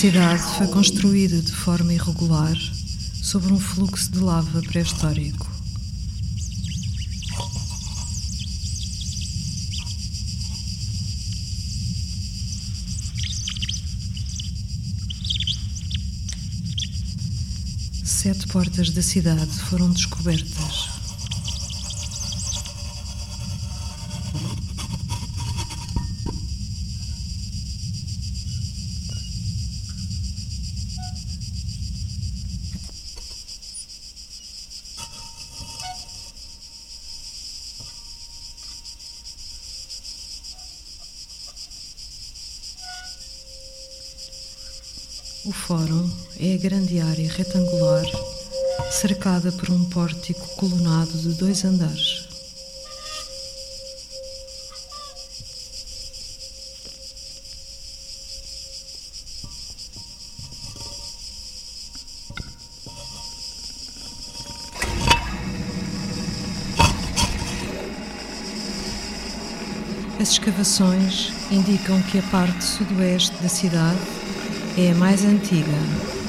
A cidade foi construída de forma irregular sobre um fluxo de lava pré-histórico. Sete portas da cidade foram descobertas. Retangular cercada por um pórtico colunado de dois andares. As escavações indicam que a parte sudoeste da cidade é a mais antiga.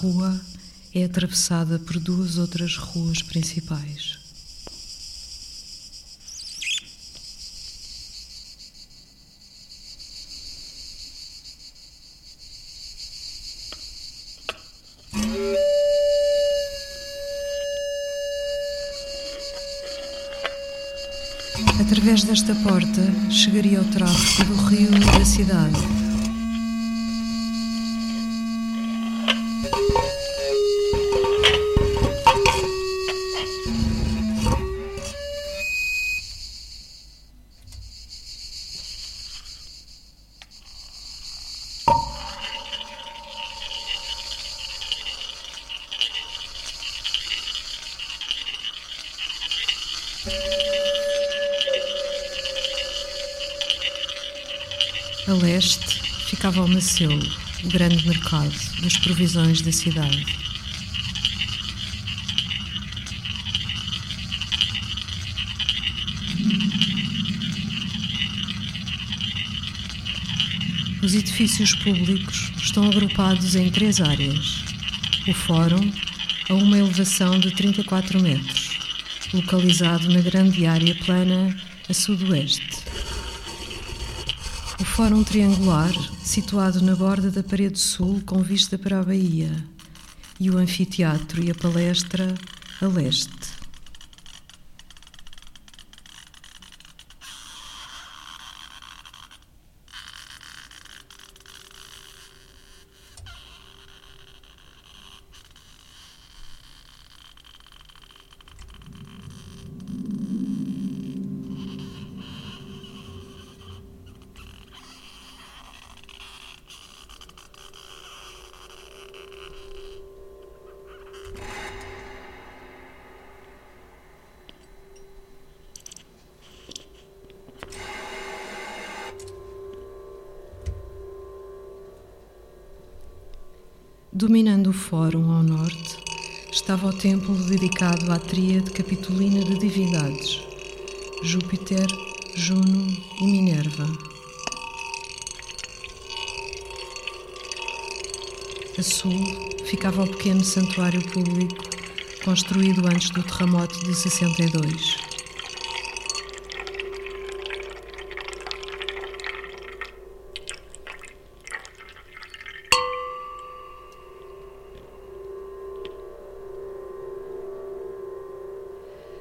Rua é atravessada por duas outras ruas principais. Através desta porta chegaria ao tráfego do rio e da cidade. Macelo, o grande mercado das provisões da cidade. Os edifícios públicos estão agrupados em três áreas. O Fórum, a uma elevação de 34 metros, localizado na grande área plana a sudoeste. O Fórum Triangular, situado na borda da parede sul com vista para a baía, e o anfiteatro e a palestra a leste. Dominando o fórum ao norte, estava o templo dedicado à tríade capitolina de divindades: Júpiter, Juno e Minerva. A sul ficava o pequeno santuário público construído antes do terremoto de 62.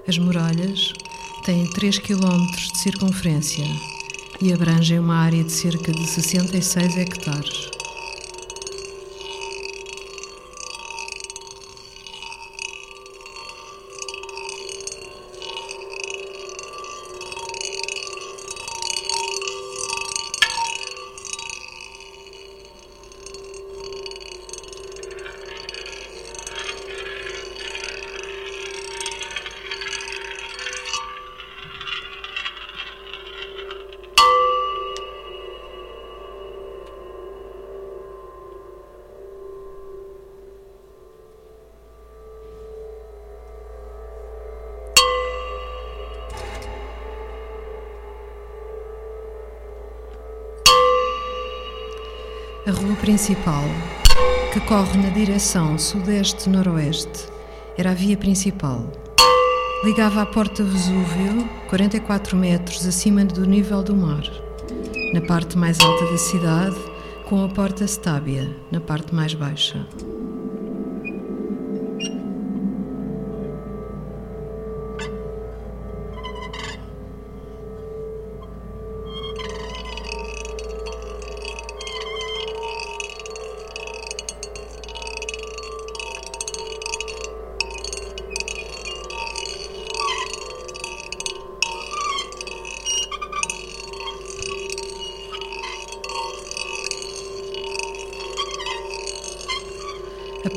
As muralhas têm 3 km de circunferência e abrangem uma área de cerca de 66 hectares. Principal, que corre na direção sudeste-noroeste, era a via principal. Ligava à Porta Vesúvio, 44 metros acima do nível do mar, na parte mais alta da cidade, com a Porta Stabia, na parte mais baixa.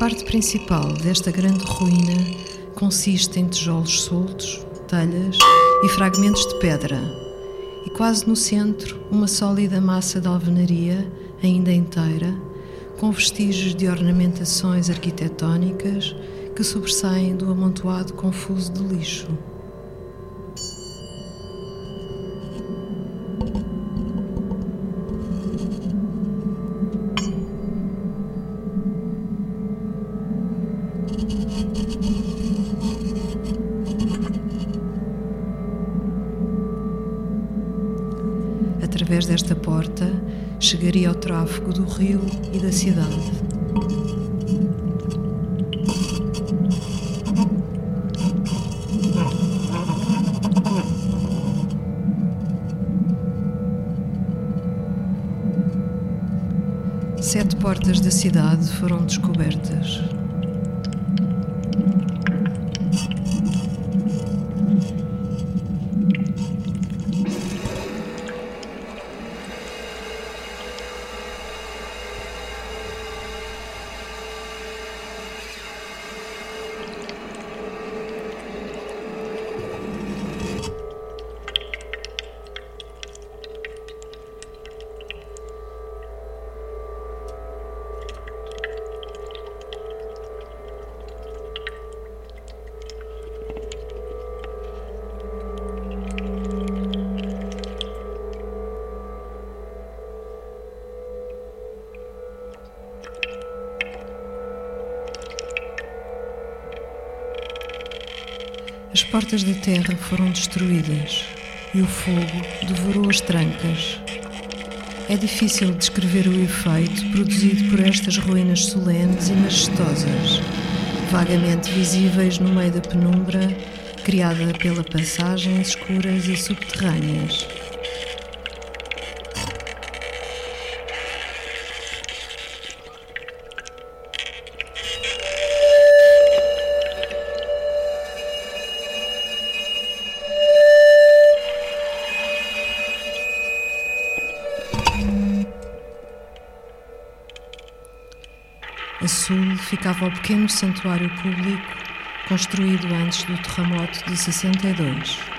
Parte principal desta grande ruína consiste em tijolos soltos, telhas e fragmentos de pedra, e quase no centro uma sólida massa de alvenaria, ainda inteira, com vestígios de ornamentações arquitetónicas que sobressaem do amontoado confuso de lixo. Do rio e da cidade. Portas da terra foram destruídas e o fogo devorou as trancas. É difícil descrever o efeito produzido por estas ruínas solenes e majestosas, vagamente visíveis no meio da penumbra, criada pela passagens escuras e subterrâneas. Ficava o pequeno santuário público construído antes do terremoto de 62.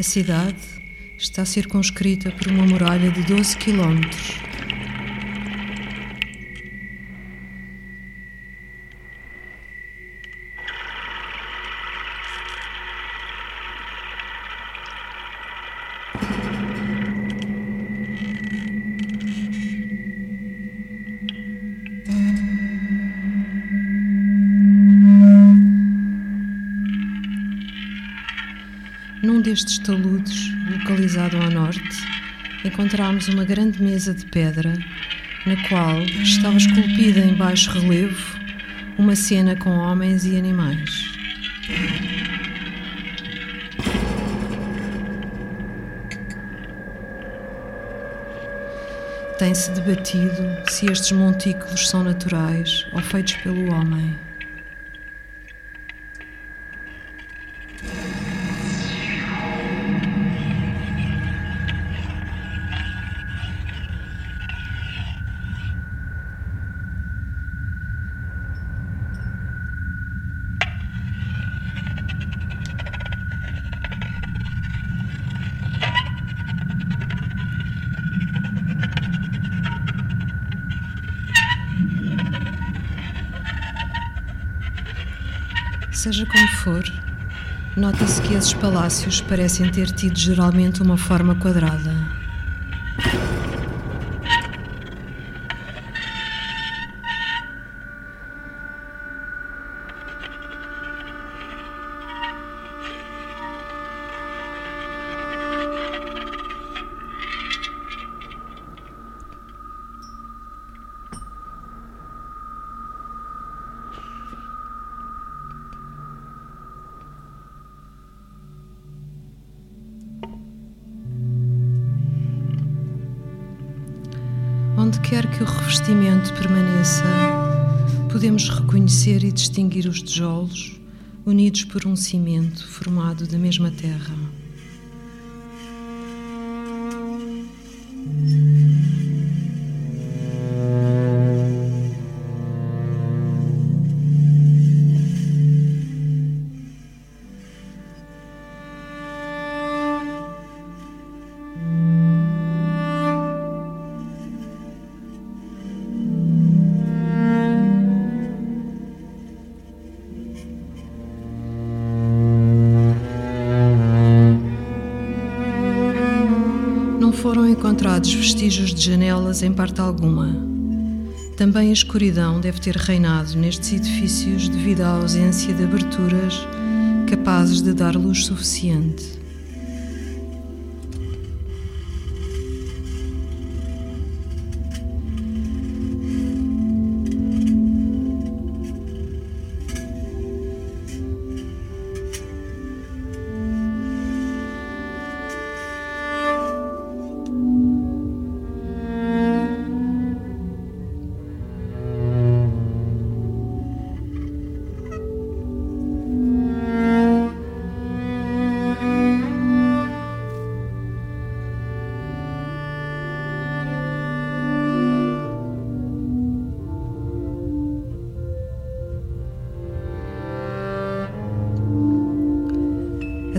A cidade está circunscrita por uma muralha de 12 quilómetros. Destes taludes, localizado ao norte, encontramos uma grande mesa de pedra, na qual estava esculpida em baixo relevo uma cena com homens e animais. Tem-se debatido se estes montículos são naturais ou feitos pelo homem. Seja como for, nota-se que esses palácios parecem ter tido geralmente uma forma quadrada. Quer que o revestimento permaneça, podemos reconhecer e distinguir os tijolos unidos por um cimento formado da mesma terra. Vestígios de janelas em parte alguma. Também a escuridão deve ter reinado nestes edifícios devido à ausência de aberturas capazes de dar luz suficiente.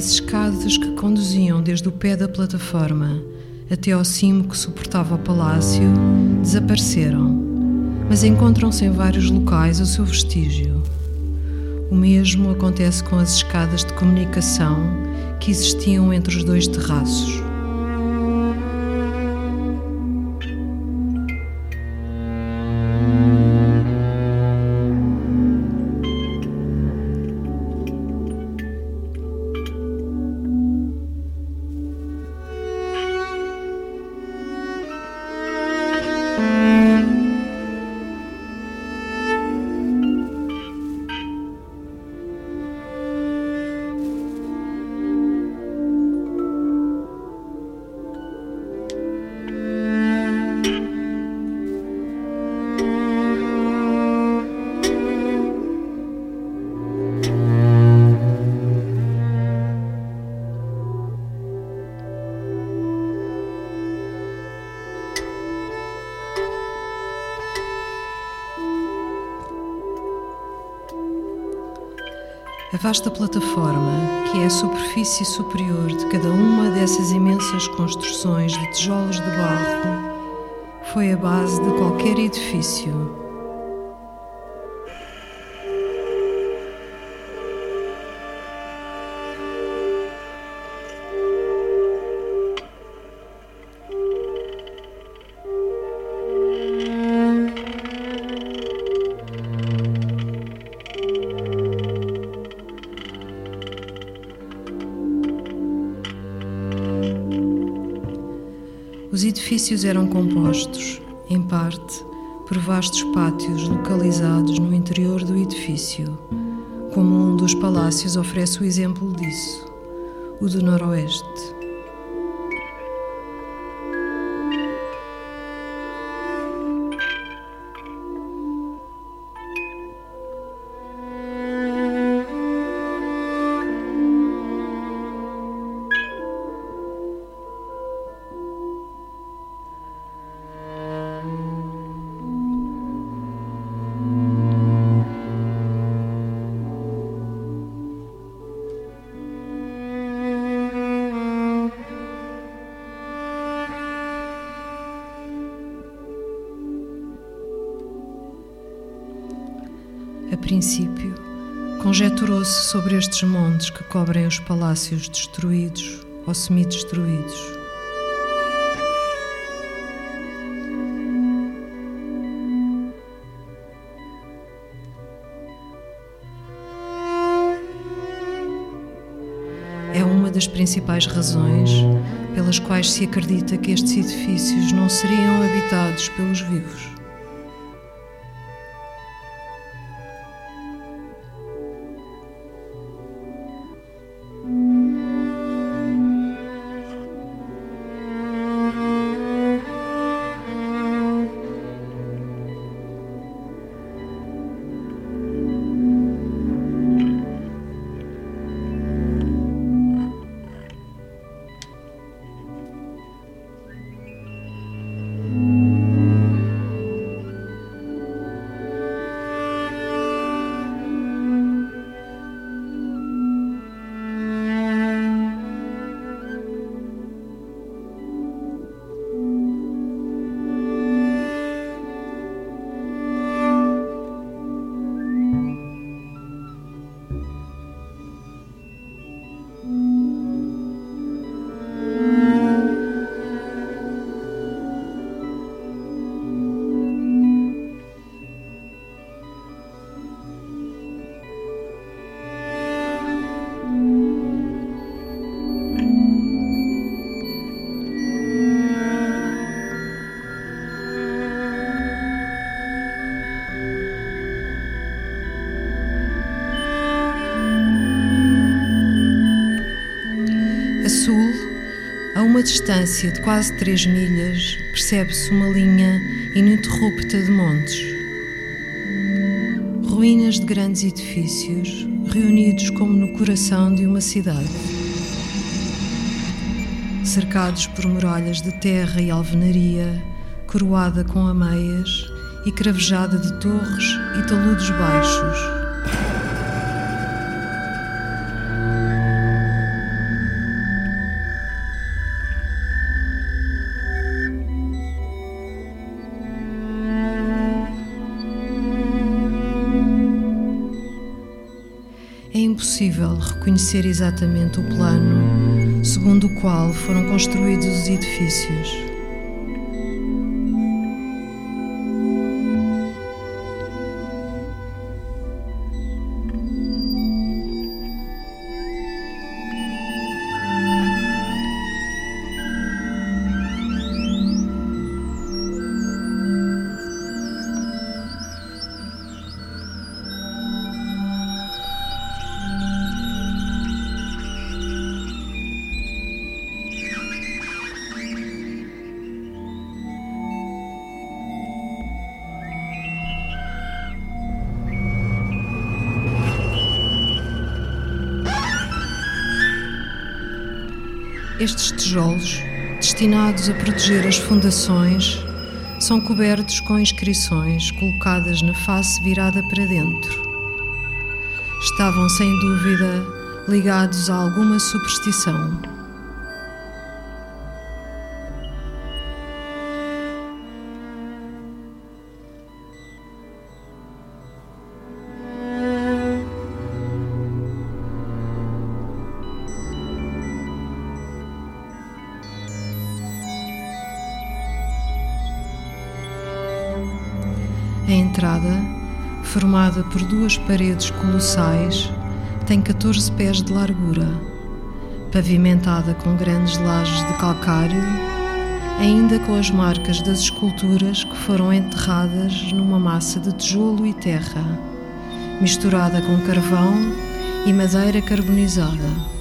As escadas que conduziam desde o pé da plataforma até ao cimo que suportava o palácio desapareceram, mas encontram-se em vários locais o seu vestígio. O mesmo acontece com as escadas de comunicação que existiam entre os dois terraços. Vasta plataforma, que é a superfície superior de cada uma dessas imensas construções de tijolos de barro, foi a base de qualquer edifício. Os edifícios eram compostos, em parte, por vastos pátios localizados no interior do edifício, como um dos palácios oferece o exemplo disso, o do Noroeste. Sobre estes montes que cobrem os palácios destruídos ou semi-destruídos. É uma das principais razões pelas quais se acredita que estes edifícios não seriam habitados pelos vivos. Uma distância de quase 3 milhas, percebe-se uma linha ininterrupta de montes. Ruínas de grandes edifícios, reunidos como no coração de uma cidade. Cercados por muralhas de terra e alvenaria, coroada com ameias e cravejada de torres e taludes baixos reconhecer exatamente o plano segundo o qual foram construídos os edifícios. Tijolos, destinados a proteger as fundações, são cobertos com inscrições colocadas na face virada para dentro. Estavam, sem dúvida, ligados a alguma superstição. Por duas paredes colossais, tem 14 pés de largura, pavimentada com grandes lajes de calcário, ainda com as marcas das esculturas que foram enterradas numa massa de tijolo e terra, misturada com carvão e madeira carbonizada.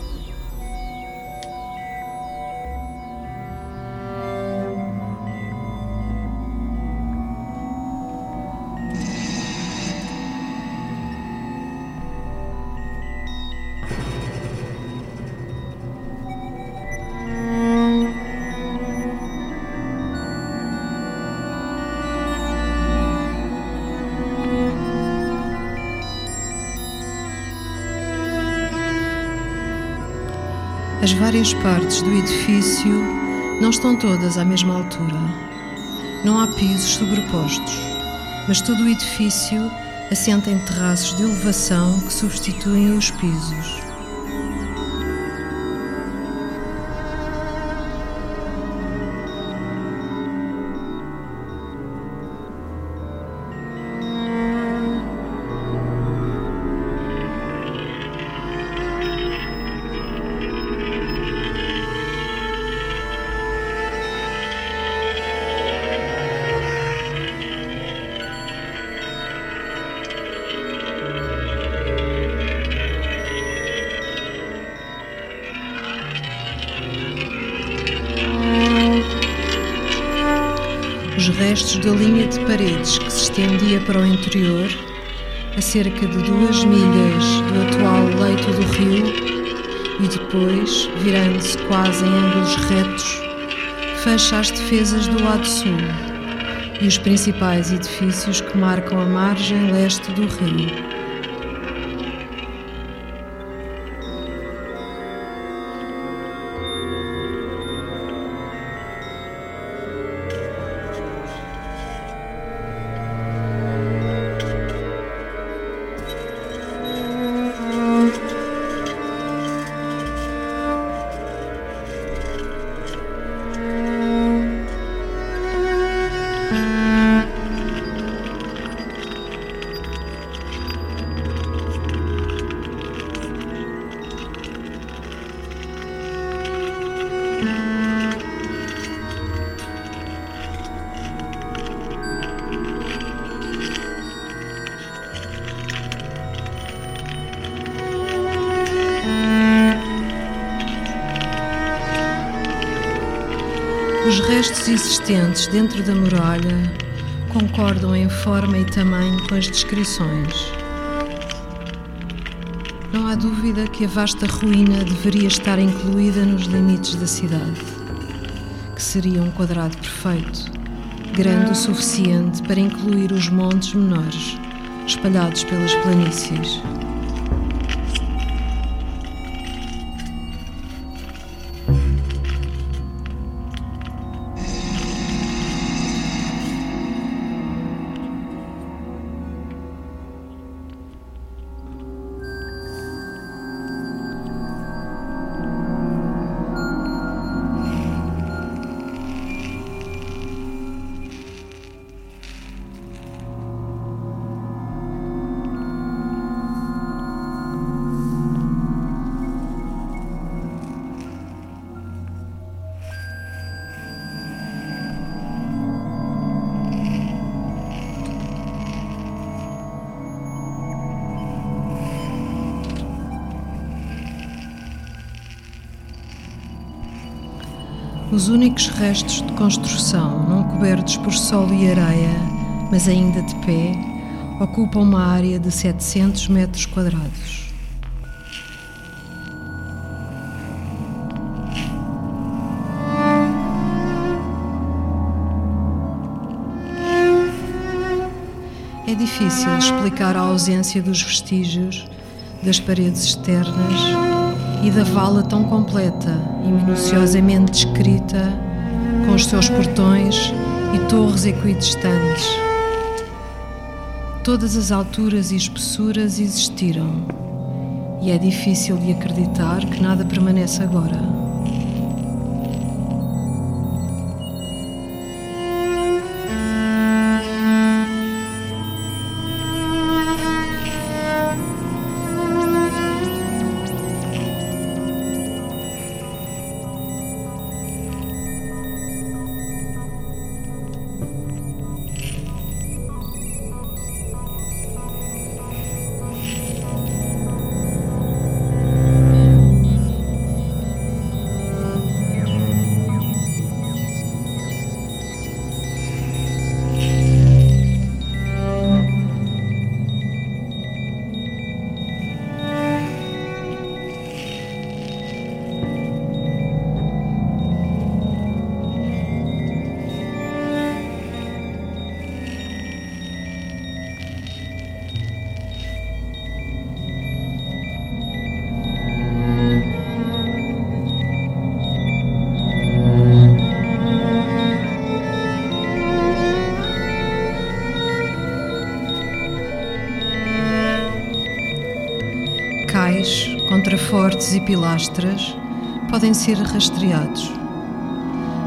As várias partes do edifício não estão todas à mesma altura. Não há pisos sobrepostos, mas todo o edifício assenta em terraços de elevação que substituem os pisos. Para o interior, a cerca de duas milhas do atual leito do rio, e depois, virando-se quase em ângulos retos, fecha as defesas do lado sul e os principais edifícios que marcam a margem leste do rio. Existentes dentro da muralha concordam em forma e tamanho com as descrições. Não há dúvida que a vasta ruína deveria estar incluída nos limites da cidade, que seria um quadrado perfeito, grande o suficiente para incluir os montes menores espalhados pelas planícies. Os únicos restos de construção, não cobertos por solo e areia, mas ainda de pé, ocupam uma área de 700 metros quadrados. É difícil explicar a ausência dos vestígios das paredes externas e da vala tão completa e minuciosamente descrita, com os seus portões e torres equidistantes. Todas as alturas e espessuras existiram, e é difícil de acreditar que nada permanece agora. Fortes e pilastras podem ser rastreados.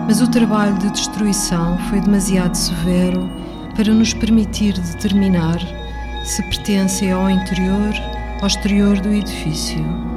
Mas o trabalho de destruição foi demasiado severo para nos permitir determinar se pertencem ao interior ou exterior do edifício.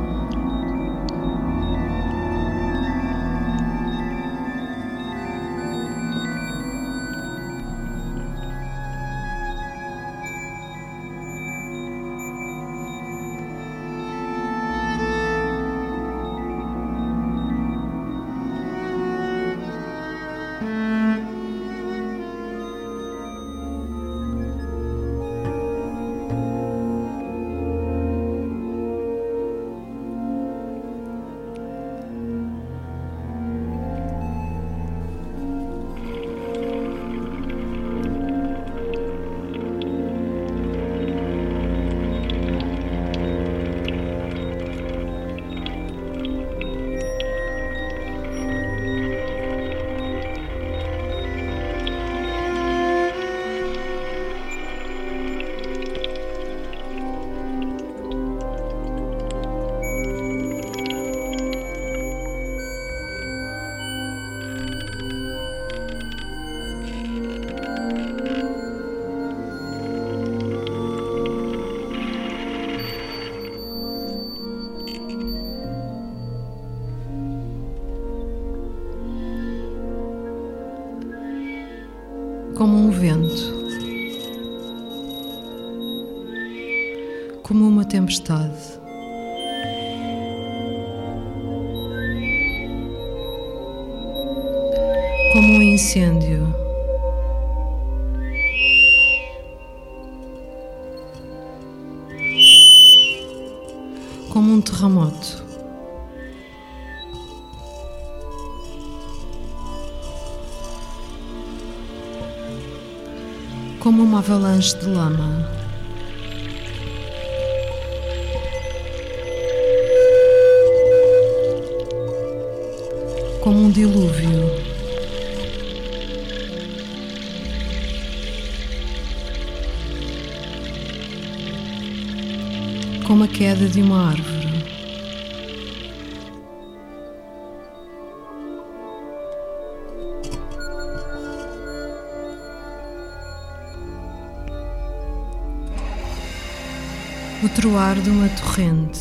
Vento, como uma tempestade. Como um incêndio. Como uma avalanche de lama. Como um dilúvio. Como a queda de uma árvore. Troar de uma torrente.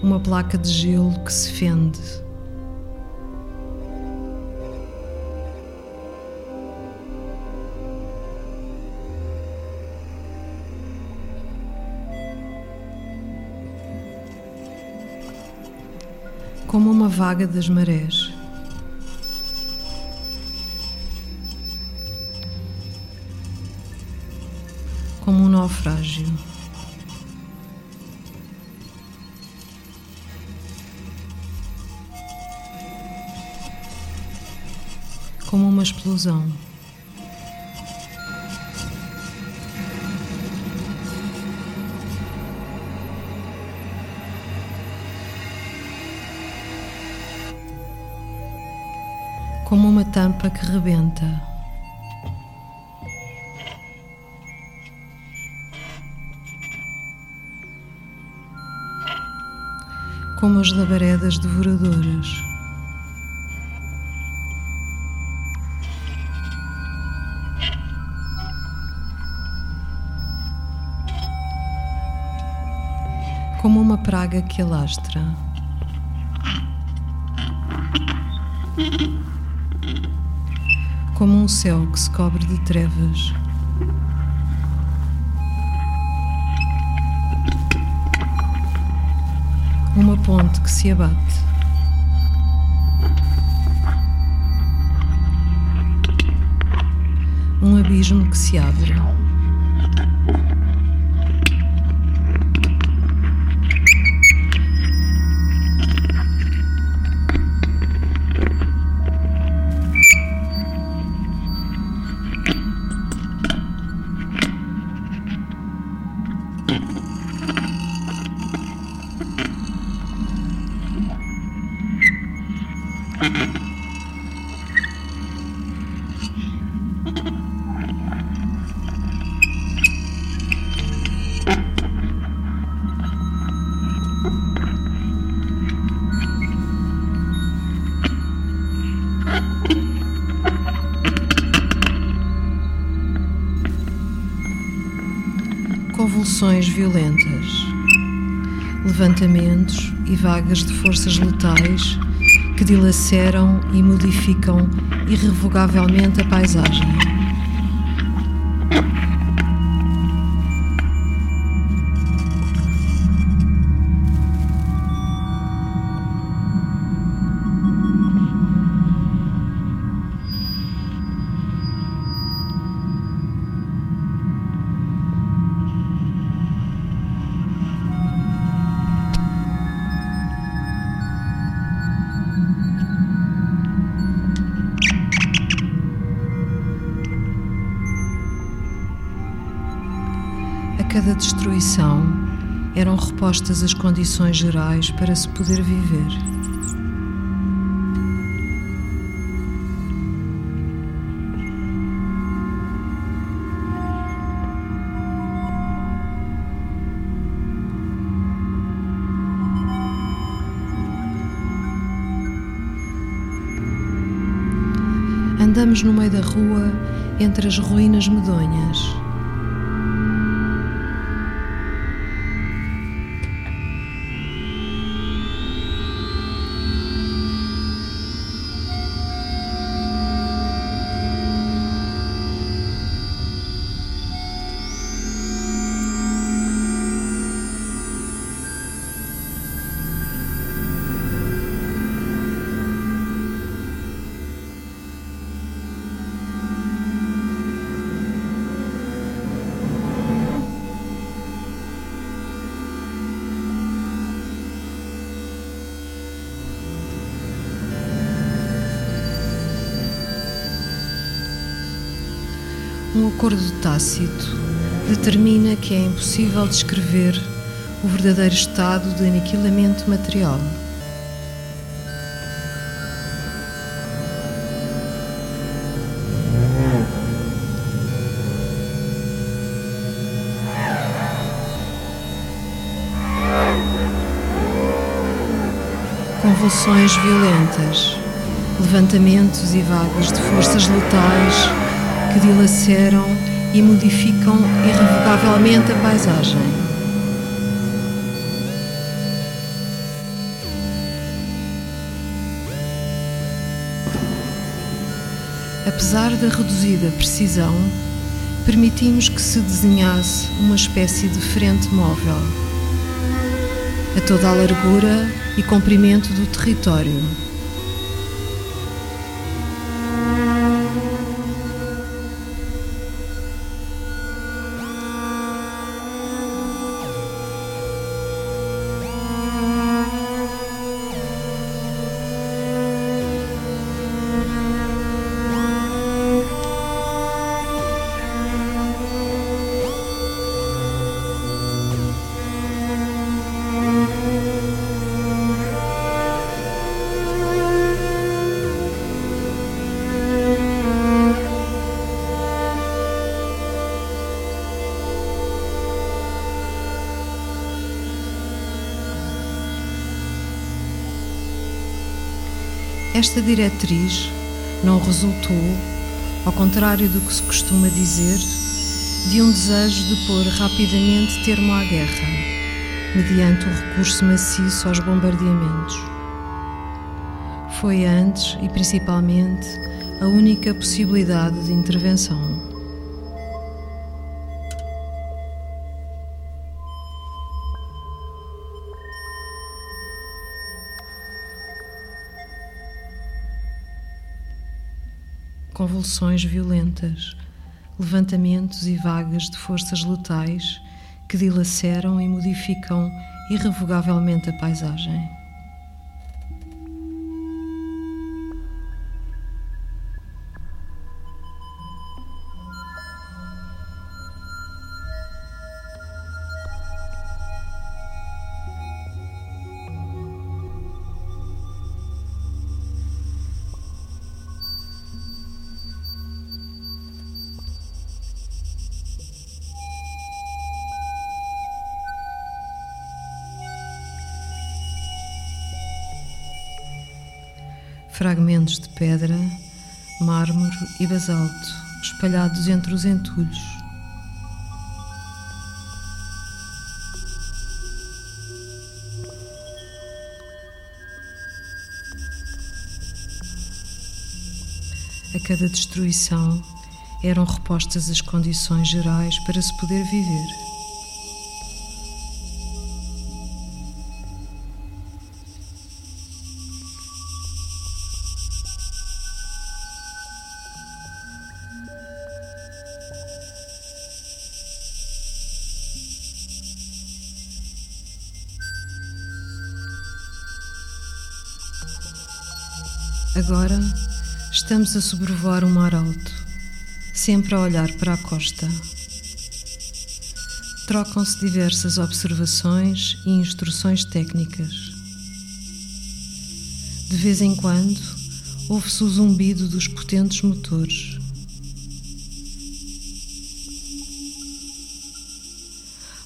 Uma placa de gelo que se fende. Como uma vaga das marés. Naufrágio. Como uma explosão. Como uma tampa que rebenta. Como as labaredas devoradoras. Como uma praga que alastra. Como um céu que se cobre de trevas. Ponte que se abate. Um abismo que se abre. Levantamentos e vagas de forças letais que dilaceram e modificam irrevogavelmente a paisagem. As condições gerais para se poder viver. Andamos no meio da rua entre as ruínas medonhas. Tácito determina que é impossível descrever o verdadeiro estado de aniquilamento material. Convulsões violentas, levantamentos e vagas de forças letais que dilaceram e modificam irrevogavelmente a paisagem. Apesar da reduzida precisão, permitimos que se desenhasse uma espécie de frente móvel a toda a largura e comprimento do território Esta diretriz não resultou, ao contrário do que se costuma dizer, de um desejo de pôr rapidamente termo à guerra, mediante o recurso maciço aos bombardeamentos. Foi antes e principalmente a única possibilidade de intervenção. Convulsões violentas, levantamentos e vagas de forças letais que dilaceram e modificam irrevogavelmente a paisagem. fragmentos de pedra, mármore e basalto espalhados entre os entulhos. A cada destruição eram repostas as condições gerais para se poder viver. Agora estamos a sobrevoar o mar alto, sempre a olhar para a costa. Trocam-se diversas observações e instruções técnicas. De vez em quando, ouve-se o zumbido dos potentes motores.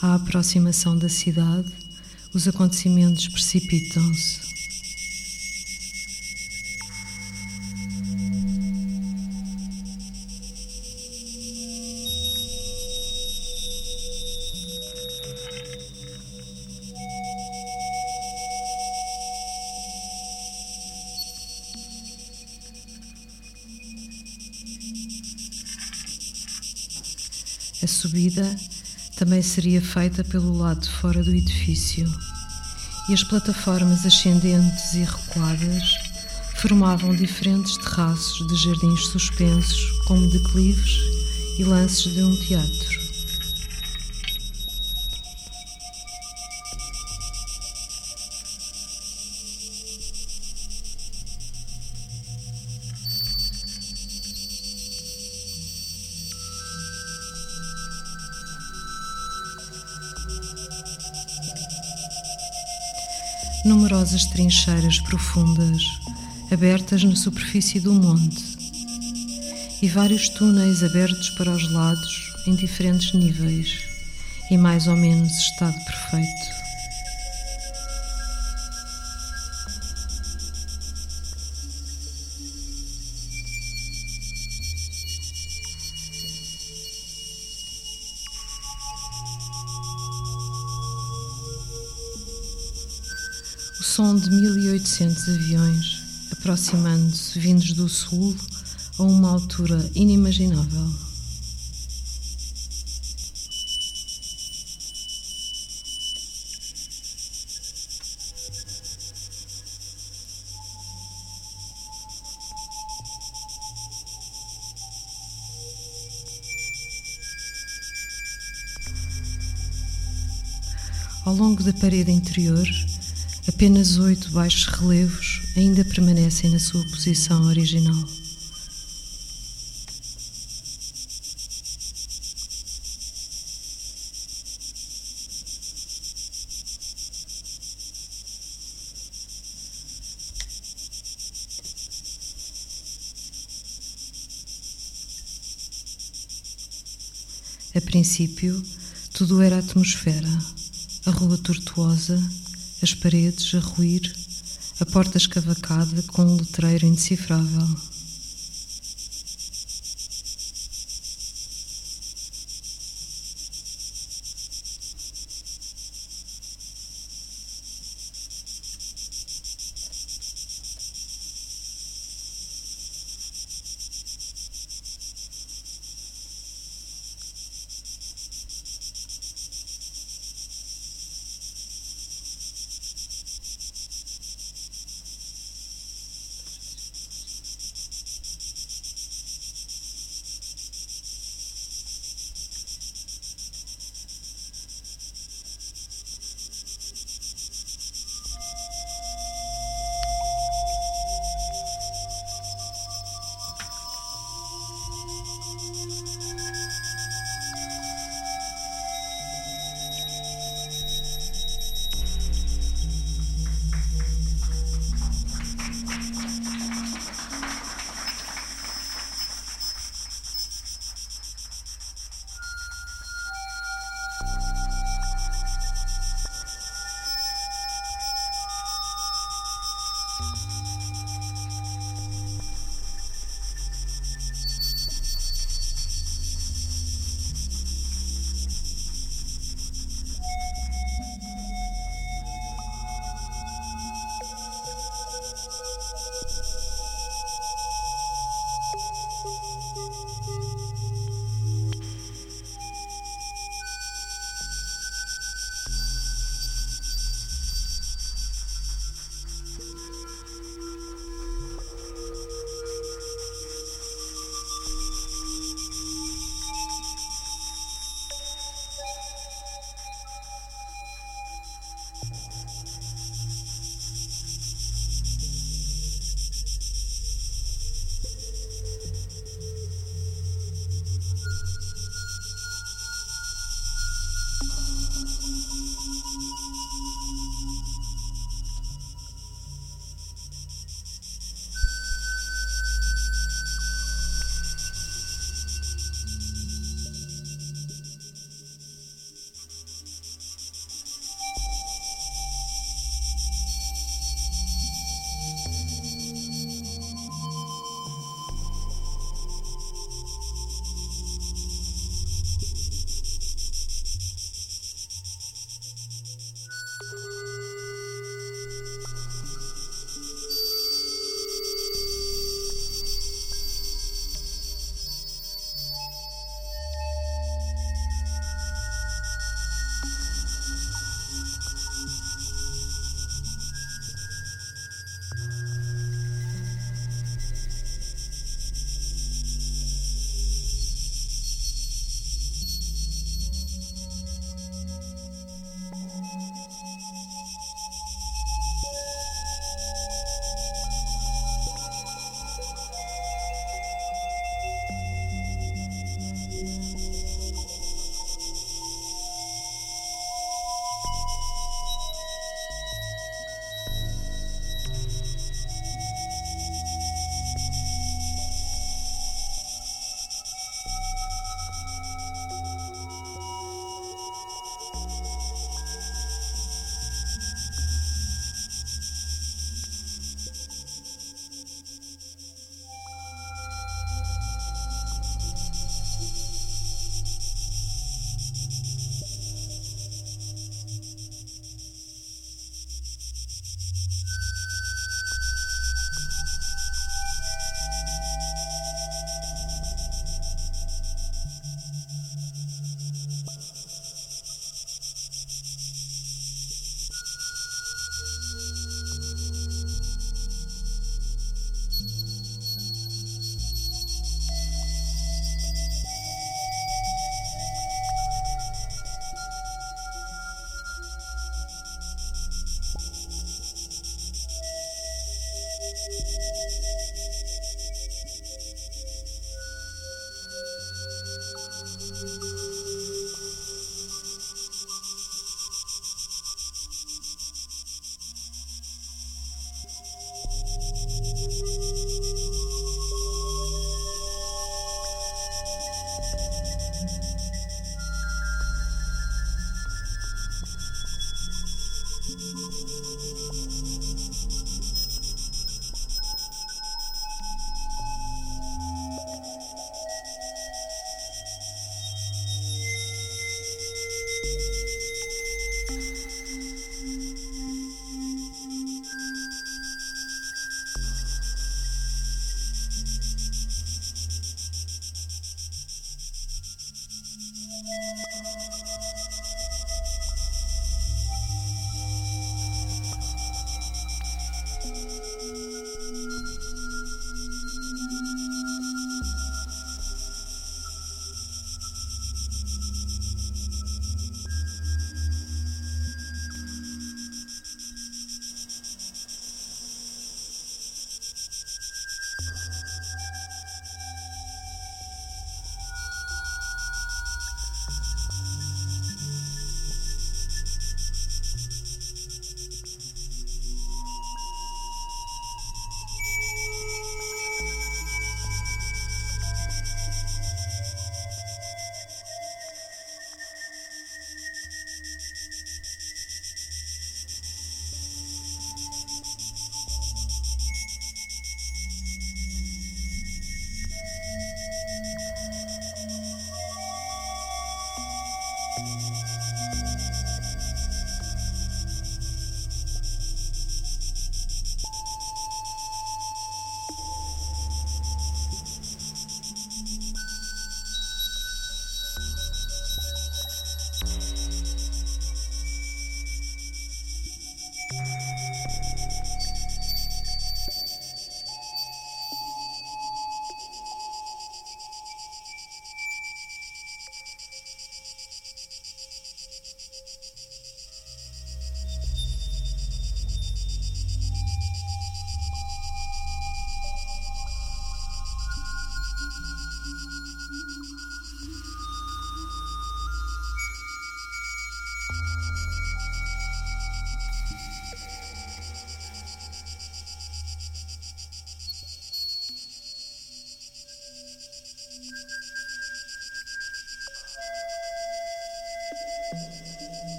À aproximação da cidade, os acontecimentos precipitam-se. A subida também seria feita pelo lado de fora do edifício e as plataformas ascendentes e recuadas formavam diferentes terraços de jardins suspensos, como declives e lances de um teatro. Numerosas trincheiras profundas abertas na superfície do monte e vários túneis abertos para os lados em diferentes níveis e mais ou menos estado perfeito. Aproximando-se vindos do sul a uma altura inimaginável. Ao longo da parede interior, Apenas oito baixos relevos ainda permanecem na sua posição original. A princípio, tudo era atmosfera, a rua tortuosa as paredes a ruir, a porta escavacada com um letreiro indecifrável.